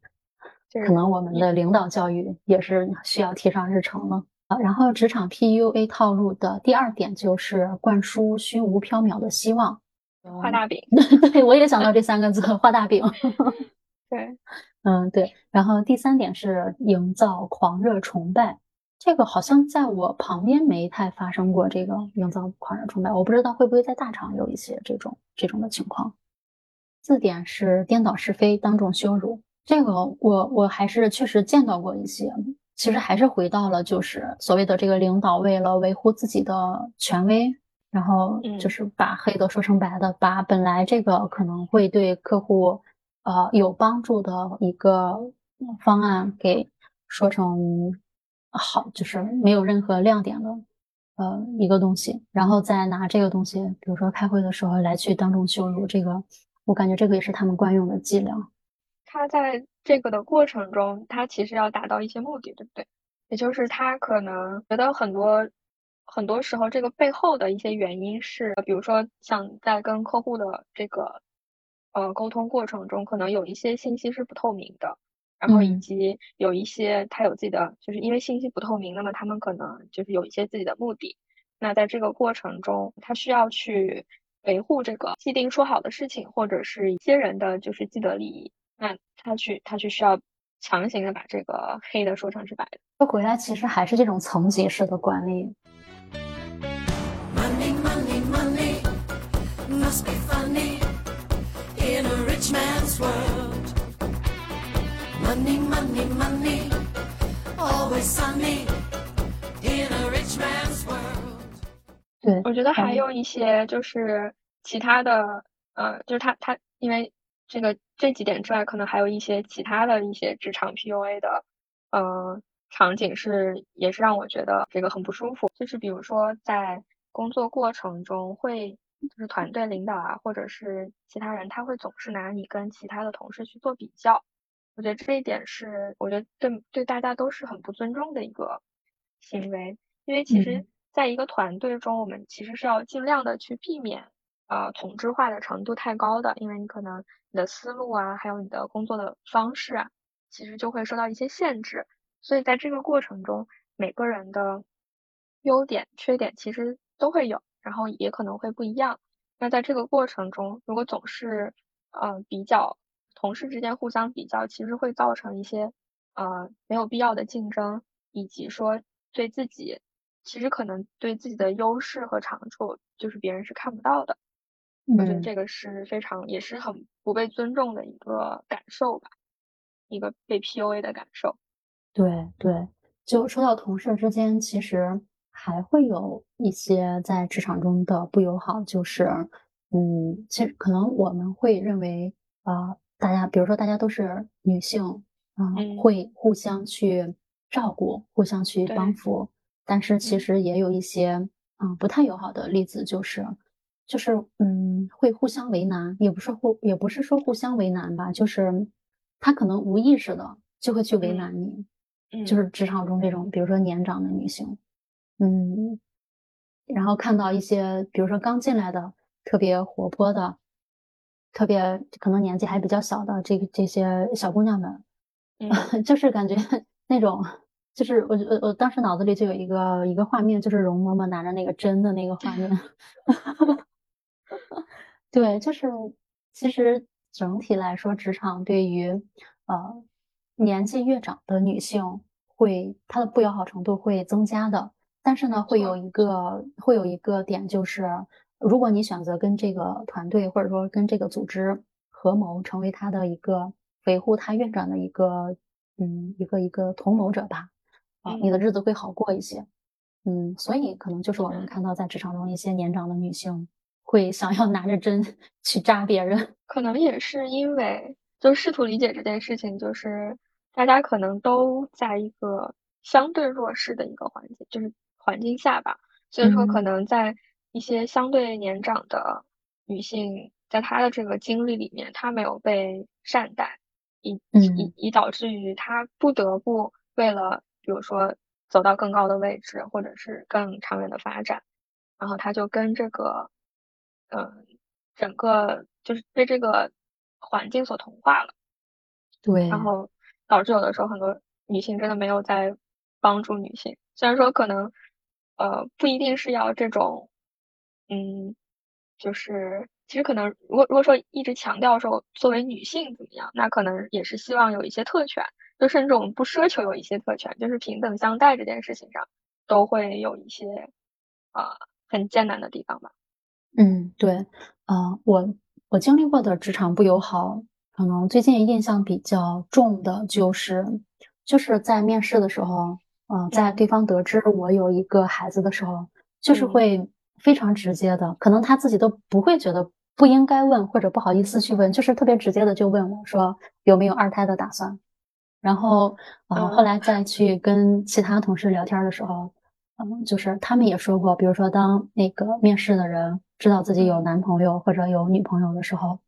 [SPEAKER 1] 可能我们的领导教育也是需要提上日程了。啊，然后职场 PUA 套路的第二点就是灌输虚无缥缈的希望，
[SPEAKER 2] 画大饼。
[SPEAKER 1] 对，我也想到这三个字，画大饼。
[SPEAKER 2] 对，
[SPEAKER 1] 嗯，对。然后第三点是营造狂热崇拜。这个好像在我旁边没太发生过，这个营造狂热崇拜，我不知道会不会在大厂有一些这种这种的情况。字典是颠倒是非，当众羞辱，这个我我还是确实见到过一些。其实还是回到了就是所谓的这个领导为了维护自己的权威，然后就是把黑的说成白的，把本来这个可能会对客户呃有帮助的一个方案给说成。好，就是没有任何亮点的，呃，一个东西，然后再拿这个东西，比如说开会的时候来去当众羞辱，这个我感觉这个也是他们惯用的伎俩。
[SPEAKER 2] 他在这个的过程中，他其实要达到一些目的，对不对？也就是他可能觉得很多很多时候，这个背后的一些原因是，比如说像在跟客户的这个呃沟通过程中，可能有一些信息是不透明的。然后以及有一些他有自己的，就是因为信息不透明，那么他们可能就是有一些自己的目的。那在这个过程中，他需要去维护这个既定说好的事情，或者是一些人的就是既得利益。那他去他去需要强行的把这个黑的说成是白的。
[SPEAKER 1] 说回来，其实还是这种层级式的管理。
[SPEAKER 2] Money, money, money, always sunny in a rich man's world。
[SPEAKER 1] 对，
[SPEAKER 2] 我觉得还有一些就是其他的，呃，就是他他因为这个这几点之外，可能还有一些其他的一些职场 PUA 的，呃，场景是也是让我觉得这个很不舒服。就是比如说在工作过程中，会就是团队领导啊，或者是其他人，他会总是拿你跟其他的同事去做比较。我觉得这一点是，我觉得对对大家都是很不尊重的一个行为，因为其实在一个团队中，我们其实是要尽量的去避免呃同质化的程度太高的，因为你可能你的思路啊，还有你的工作的方式啊，其实就会受到一些限制，所以在这个过程中，每个人的优点、缺点其实都会有，然后也可能会不一样。那在这个过程中，如果总是呃比较。同事之间互相比较，其实会造成一些呃没有必要的竞争，以及说对自己其实可能对自己的优势和长处，就是别人是看不到的。我觉得这个是非常也是很不被尊重的一个感受吧，一个被 PUA 的感受。
[SPEAKER 1] 对对，就说到同事之间，其实还会有一些在职场中的不友好，就是，嗯，其实可能我们会认为，啊，大家比如说大家都是女性，嗯，会互相去照顾，互相去帮扶，但是其实也有一些，嗯，不太友好的例子，就是，就是，嗯，会互相为难，也不是互，也不是说互相为难吧，就是他可能无意识的就会去为难你。就是职场中这种，比如说年长的女性，嗯，然后看到一些，比如说刚进来的特别活泼的，特别可能年纪还比较小的这个这些小姑娘们，
[SPEAKER 2] 嗯，
[SPEAKER 1] 就是感觉 那种，就是我我我当时脑子里就有一个一个画面，就是容嬷嬷拿着那个针的那个画面，对，就是其实整体来说，职场对于呃。年纪越长的女性，会她的不友好程度会增加的。但是呢，会有一个会有一个点，就是如果你选择跟这个团队或者说跟这个组织合谋，成为他的一个维护他院长的一个嗯一个一个同谋者吧，啊，你的日子会好过一些。嗯，所以可能就是我们看到在职场中一些年长的女性会想要拿着针 去扎别人，
[SPEAKER 2] 可能也是因为。就试图理解这件事情，就是大家可能都在一个相对弱势的一个环境，就是环境下吧。所以说，可能在一些相对年长的女性，在她的这个经历里面，她没有被善待，以以以导致于她不得不为了，比如说走到更高的位置，或者是更长远的发展，然后她就跟这个，嗯，整个就是被这个。环境所同化了，
[SPEAKER 1] 对，
[SPEAKER 2] 然后导致有的时候很多女性真的没有在帮助女性。虽然说可能，呃，不一定是要这种，嗯，就是其实可能，如果如果说一直强调说作为女性怎么样，那可能也是希望有一些特权，就甚至我们不奢求有一些特权，就是平等相待这件事情上都会有一些，呃，很艰难的地方吧。
[SPEAKER 1] 嗯，对，啊，我。我经历过的职场不友好，可能最近印象比较重的就是，就是在面试的时候，嗯，在对方得知我有一个孩子的时候，就是会非常直接的，可能他自己都不会觉得不应该问或者不好意思去问，就是特别直接的就问我说有没有二胎的打算。然后，嗯，后来再去跟其他同事聊天的时候，嗯，就是他们也说过，比如说当那个面试的人。知道自己有男朋友或者有女朋友的时候，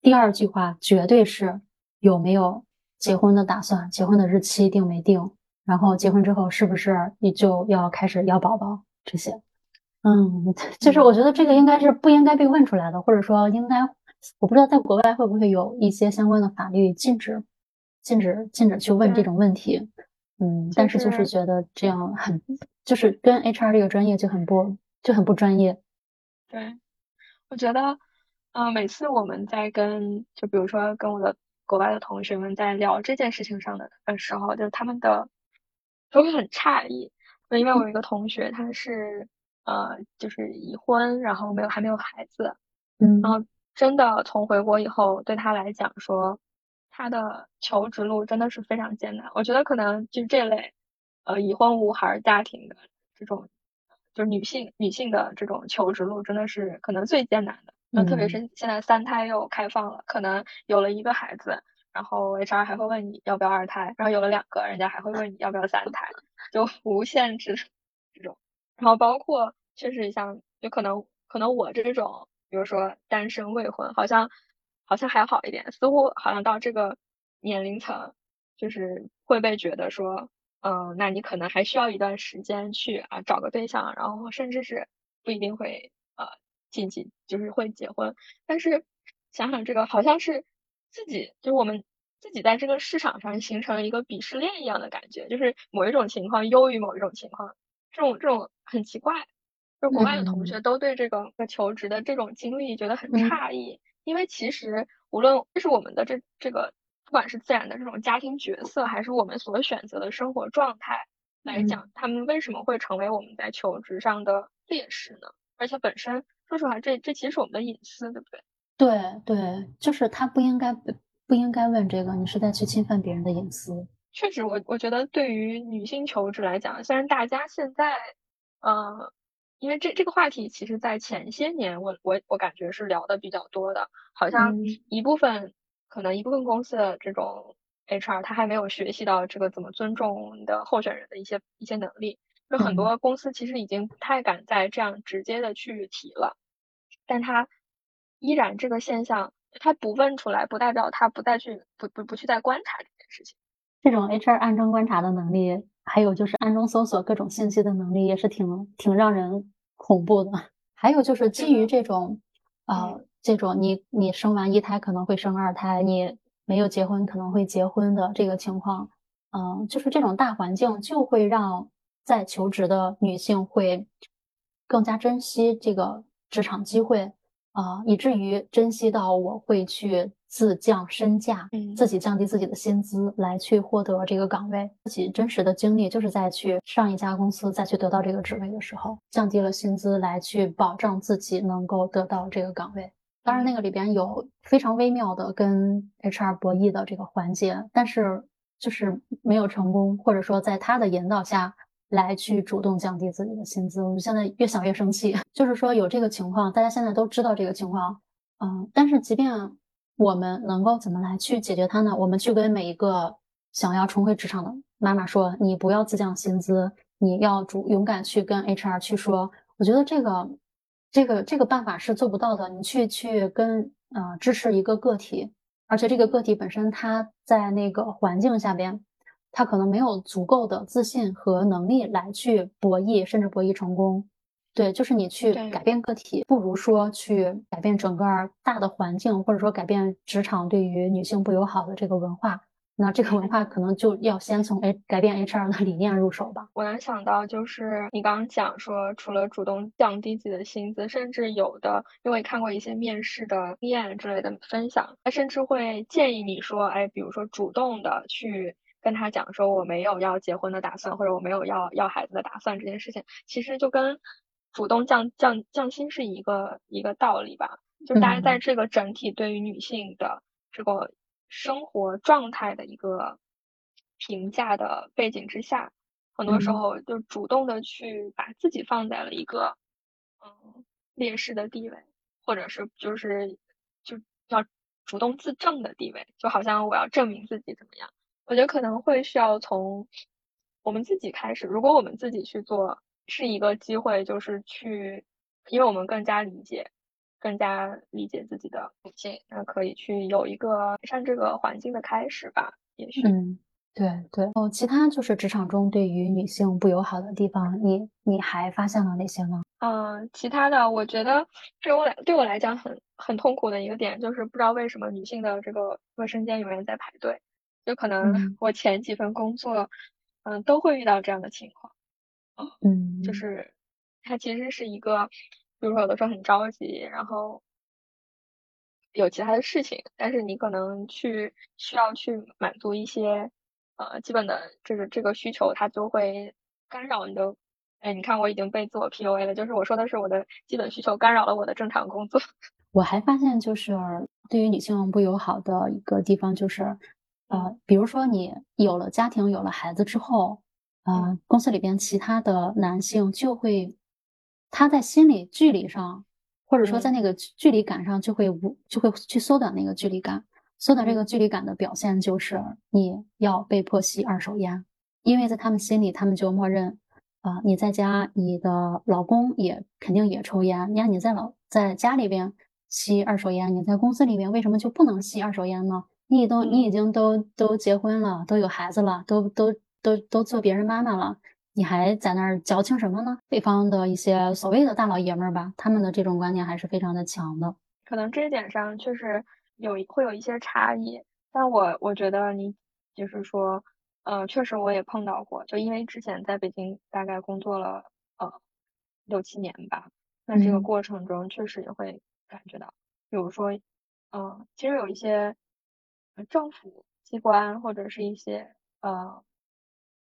[SPEAKER 1] 第二句话绝对是有没有结婚的打算，结婚的日期定没定，然后结婚之后是不是你就要开始要宝宝这些。嗯，就是我觉得这个应该是不应该被问出来的，或者说应该，我不知道在国外会不会有一些相关的法律禁止禁止禁止去问这种问题。嗯，但是就是觉得这样很，就是跟 HR 这个专业就很不就很不专业。
[SPEAKER 2] 对，我觉得，嗯，每次我们在跟，就比如说跟我的国外的同学们在聊这件事情上的的时候，就是他们的都会很诧异，因为我有一个同学，他是呃，就是已婚，然后没有还没有孩子，
[SPEAKER 1] 嗯，
[SPEAKER 2] 然后真的从回国以后，对他来讲说，他的求职路真的是非常艰难。我觉得可能就是这类，呃，已婚无孩家庭的这种。就是女性女性的这种求职路真的是可能最艰难的，那特别是现在三胎又开放了，可能有了一个孩子，然后 HR 还会问你要不要二胎，然后有了两个，人家还会问你要不要三胎，就无限制。然后包括确实像，就可能可能我这种，比如说单身未婚，好像好像还好一点，似乎好像到这个年龄层，就是会被觉得说。嗯，那你可能还需要一段时间去啊找个对象，然后甚至是不一定会呃近期就是会结婚。但是想想这个，好像是自己就是我们自己在这个市场上形成了一个鄙视链一样的感觉，就是某一种情况优于某一种情况，这种这种很奇怪。就国外的同学都对这个求职的这种经历觉得很诧异，因为其实无论这是我们的这这个。不管是自然的这种家庭角色，还是我们所选择的生活状态来讲，他们为什么会成为我们在求职上的劣势呢？而且本身说实话，这这其实是我们的隐私，对不对？
[SPEAKER 1] 对对，就是他不应该不应该问这个，你是在去侵犯别人的隐私。
[SPEAKER 2] 确实，我我觉得对于女性求职来讲，虽然大家现在，呃，因为这这个话题，其实在前些年，我我我感觉是聊的比较多的，好像一部分可能一部分公司的这种 HR，他还没有学习到这个怎么尊重的候选人的一些一些能力，就很多公司其实已经不太敢再这样直接的去提了，但他依然这个现象，他不问出来，不代表他不再去不不不去再观察这件事情。
[SPEAKER 1] 这种 HR 暗中观察的能力，还有就是暗中搜索各种信息的能力，也是挺挺让人恐怖的。还有就是基于这种，呃，这种你你生完一胎可能会生二胎，你没有结婚可能会结婚的这个情况，嗯，就是这种大环境就会让在求职的女性会更加珍惜这个职场机会啊，以至于珍惜到我会去。自降身价，嗯自己降低自己的薪资来去获得这个岗位。自己真实的经历就是在去上一家公司再去得到这个职位的时候，降低了薪资来去保障自己能够得到这个岗位。当然，那个里边有非常微妙的跟 HR 博弈的这个环节，但是就是没有成功，或者说在他的引导下来去主动降低自己的薪资。我们现在越想越生气，就是说有这个情况，大家现在都知道这个情况，嗯，但是即便。我们能够怎么来去解决它呢？我们去跟每一个想要重回职场的妈妈说：“你不要自降薪资，你要主勇敢去跟 HR 去说。”我觉得这个这个这个办法是做不到的。你去去跟呃支持一个个体，而且这个个体本身他在那个环境下边，他可能没有足够的自信和能力来去博弈，甚至博弈成功。对，就是你去改变个体，不如说去改变整个大的环境，或者说改变职场对于女性不友好的这个文化。那这个文化可能就要先从 A 改变 HR 的理念入手吧。
[SPEAKER 2] 我能想到就是你刚刚讲说，除了主动降低自己的薪资，甚至有的，因为看过一些面试的经验之类的分享，他甚至会建议你说，哎，比如说主动的去跟他讲说，我没有要结婚的打算，或者我没有要要孩子的打算，这件事情其实就跟。主动降降降薪是一个一个道理吧，就是大家在这个整体对于女性的这个生活状态的一个评价的背景之下，很多时候就主动的去把自己放在了一个嗯劣势的地位，或者是就是就要主动自证的地位，就好像我要证明自己怎么样，我觉得可能会需要从我们自己开始，如果我们自己去做。是一个机会，就是去，因为我们更加理解，更加理解自己的母亲，那可以去有一个改善这个环境的开始吧，也许。
[SPEAKER 1] 嗯，对对。哦，其他就是职场中对于女性不友好的地方，你你还发现了哪些呢？
[SPEAKER 2] 嗯，其他的，我觉得对我来对我来讲很很痛苦的一个点，就是不知道为什么女性的这个卫生间永远在排队，就可能我前几份工作，嗯，都会遇到这样的情况。
[SPEAKER 1] 嗯，
[SPEAKER 2] 就是它其实是一个，比如说有的时候很着急，然后有其他的事情，但是你可能去需要去满足一些呃基本的这个这个需求，它就会干扰你的。哎，你看我已经被自我 PUA 了，就是我说的是我的基本需求干扰了我的正常工作。
[SPEAKER 1] 我还发现就是对于女性不友好的一个地方就是，呃，比如说你有了家庭有了孩子之后。呃，公司里边其他的男性就会，他在心理距离上，或者说在那个距离感上，就会无就会去缩短那个距离感。缩短这个距离感的表现就是你要被迫吸二手烟，因为在他们心里，他们就默认啊，你在家，你的老公也肯定也抽烟。你看你在老在家里边吸二手烟，你在公司里边为什么就不能吸二手烟呢？你都你已经都都结婚了，都有孩子了，都都。都都做别人妈妈了，你还在那儿矫情什么呢？北方的一些所谓的大老爷们儿吧，他们的这种观念还是非常的强的。
[SPEAKER 2] 可能这一点上确实有会有一些差异，但我我觉得你就是说，呃，确实我也碰到过，就因为之前在北京大概工作了呃六七年吧，那这个过程中确实也会感觉到，比如说，嗯，其实有一些政府机关或者是一些呃。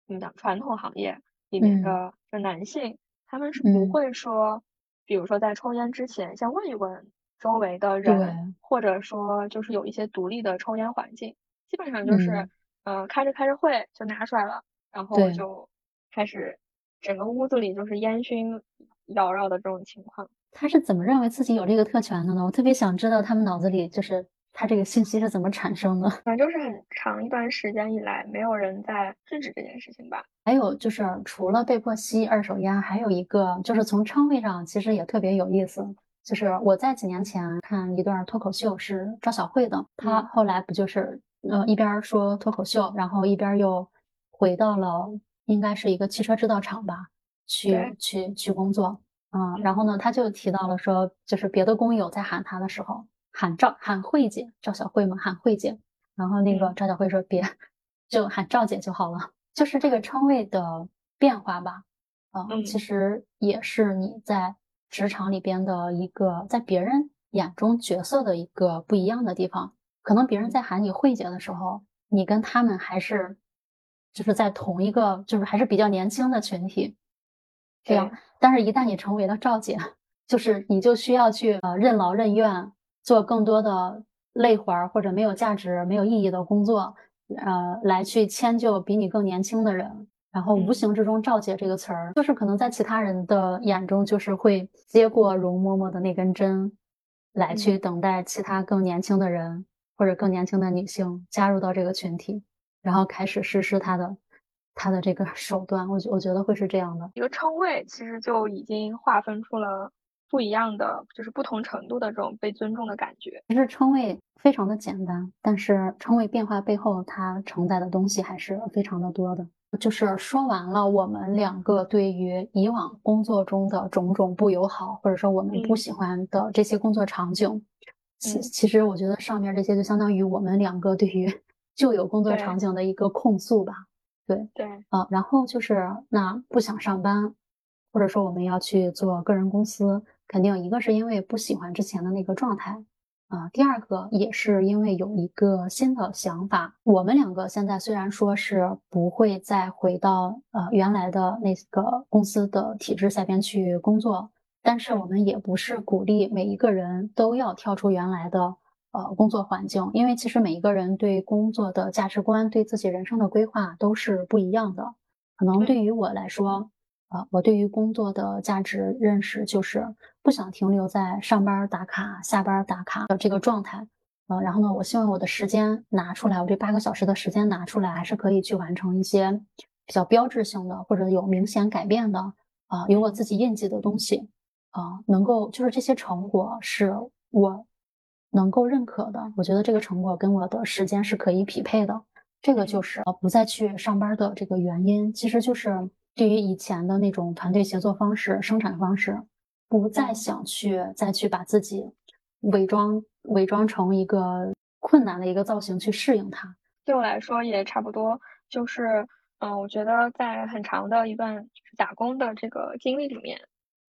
[SPEAKER 2] 怎么讲？传统行业里面的就男性，他们是不会说，比如说在抽烟之前，先问一问周围的人，或者说就是有一些独立的抽烟环境，基本上就是，呃，开着开着会就拿出来了，然后就开始整个屋子里就是烟熏缭绕的这种情况。
[SPEAKER 1] 他是怎么认为自己有这个特权的呢？我特别想知道他们脑子里就是他这个信息是怎么产生的。
[SPEAKER 2] 反正就是很长一段时间以来，没有人在制止这件事情吧。
[SPEAKER 1] 还有就是除了被迫吸二手烟，还有一个就是从称谓上其实也特别有意思。就是我在几年前看一段脱口秀，是赵小慧的，她后来不就是呃一边说脱口秀，然后一边又回到了应该是一个汽车制造厂吧，去去去工作。啊，然后呢，他就提到了说，就是别的工友在喊他的时候，喊赵喊慧姐，赵小慧嘛，喊慧姐。然后那个赵小慧说别，就喊赵姐就好了。就是这个称谓的变化吧，啊，其实也是你在职场里边的一个，在别人眼中角色的一个不一样的地方。可能别人在喊你慧姐的时候，你跟他们还是就是在同一个，就是还是比较年轻的群体。这样，但是，一旦你成为了赵姐，就是你就需要去呃任劳任怨，做更多的累活儿或者没有价值、没有意义的工作，呃，来去迁就比你更年轻的人。然后，无形之中，“赵姐”这个词儿，就是可能在其他人的眼中，就是会接过容嬷嬷的那根针，来去等待其他更年轻的人或者更年轻的女性加入到这个群体，然后开始实施她的。他的这个手段，我觉我觉得会是这样的
[SPEAKER 2] 一个称谓，其实就已经划分出了不一样的，就是不同程度的这种被尊重的感觉。
[SPEAKER 1] 其实称谓非常的简单，但是称谓变化背后，它承载的东西还是非常的多的。就是说完了我们两个对于以往工作中的种种不友好，或者说我们不喜欢的这些工作场景，其其实我觉得上面这些就相当于我们两个对于 旧有工作场景的一个控诉吧。对
[SPEAKER 2] 对
[SPEAKER 1] 啊，然后就是那不想上班，或者说我们要去做个人公司，肯定一个是因为不喜欢之前的那个状态啊，第二个也是因为有一个新的想法。我们两个现在虽然说是不会再回到呃原来的那个公司的体制下边去工作，但是我们也不是鼓励每一个人都要跳出原来的。呃，工作环境，因为其实每一个人对工作的价值观、对自己人生的规划都是不一样的。可能对于我来说，啊，我对于工作的价值认识就是不想停留在上班打卡、下班打卡的这个状态。呃，然后呢，我希望我的时间拿出来，我这八个小时的时间拿出来，还是可以去完成一些比较标志性的或者有明显改变的啊，有我自己印记的东西啊，能够就是这些成果是我。能够认可的，我觉得这个成果跟我的时间是可以匹配的，这个就是不再去上班的这个原因。其实就是对于以前的那种团队协作方式、生产方式，不再想去再去把自己伪装伪装成一个困难的一个造型去适应它。
[SPEAKER 2] 对我来说也差不多，就是嗯，我觉得在很长的一段就是打工的这个经历里面，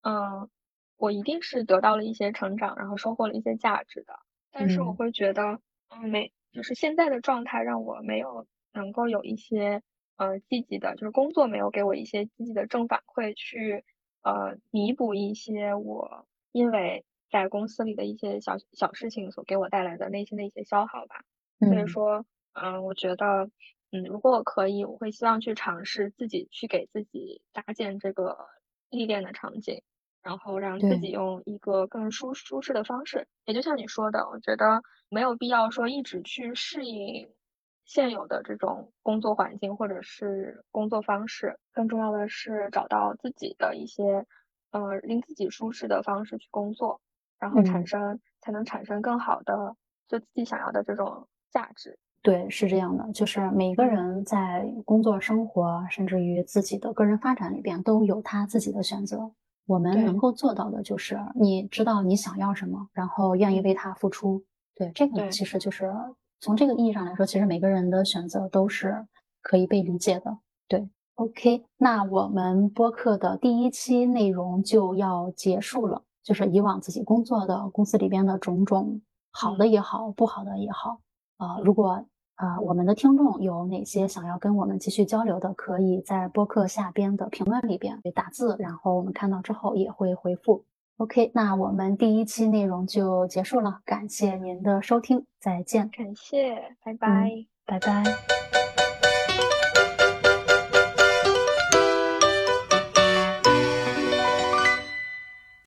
[SPEAKER 2] 嗯，我一定是得到了一些成长，然后收获了一些价值的。但是我会觉得，嗯，没，就是现在的状态让我没有能够有一些呃积极的，就是工作没有给我一些积极的正反馈，去呃弥补一些我因为在公司里的一些小小事情所给我带来的内心的一些消耗吧。所以说，嗯，我觉得，嗯，如果我可以，我会希望去尝试自己去给自己搭建这个历练的场景。然后让自己用一个更舒舒适的方式，也就像你说的，我觉得没有必要说一直去适应现有的这种工作环境或者是工作方式，更重要的是找到自己的一些，呃，令自己舒适的方式去工作，然后产生才能产生更好的就自己想要的这种价值。
[SPEAKER 1] 对，是这样的，就是每个人在工作、生活，甚至于自己的个人发展里边，都有他自己的选择。我们能够做到的就是，你知道你想要什么，然后愿意为他付出。对，这个其实就是从这个意义上来说，其实每个人的选择都是可以被理解的。对，OK，那我们播客的第一期内容就要结束了，就是以往自己工作的公司里边的种种，好的也好，不好的也好，啊，如果。啊，我们的听众有哪些想要跟我们继续交流的，可以在播客下边的评论里边打字，然后我们看到之后也会回复。OK，那我们第一期内容就结束了，感谢您的收听，再见。
[SPEAKER 2] 感谢，拜拜，
[SPEAKER 1] 拜拜。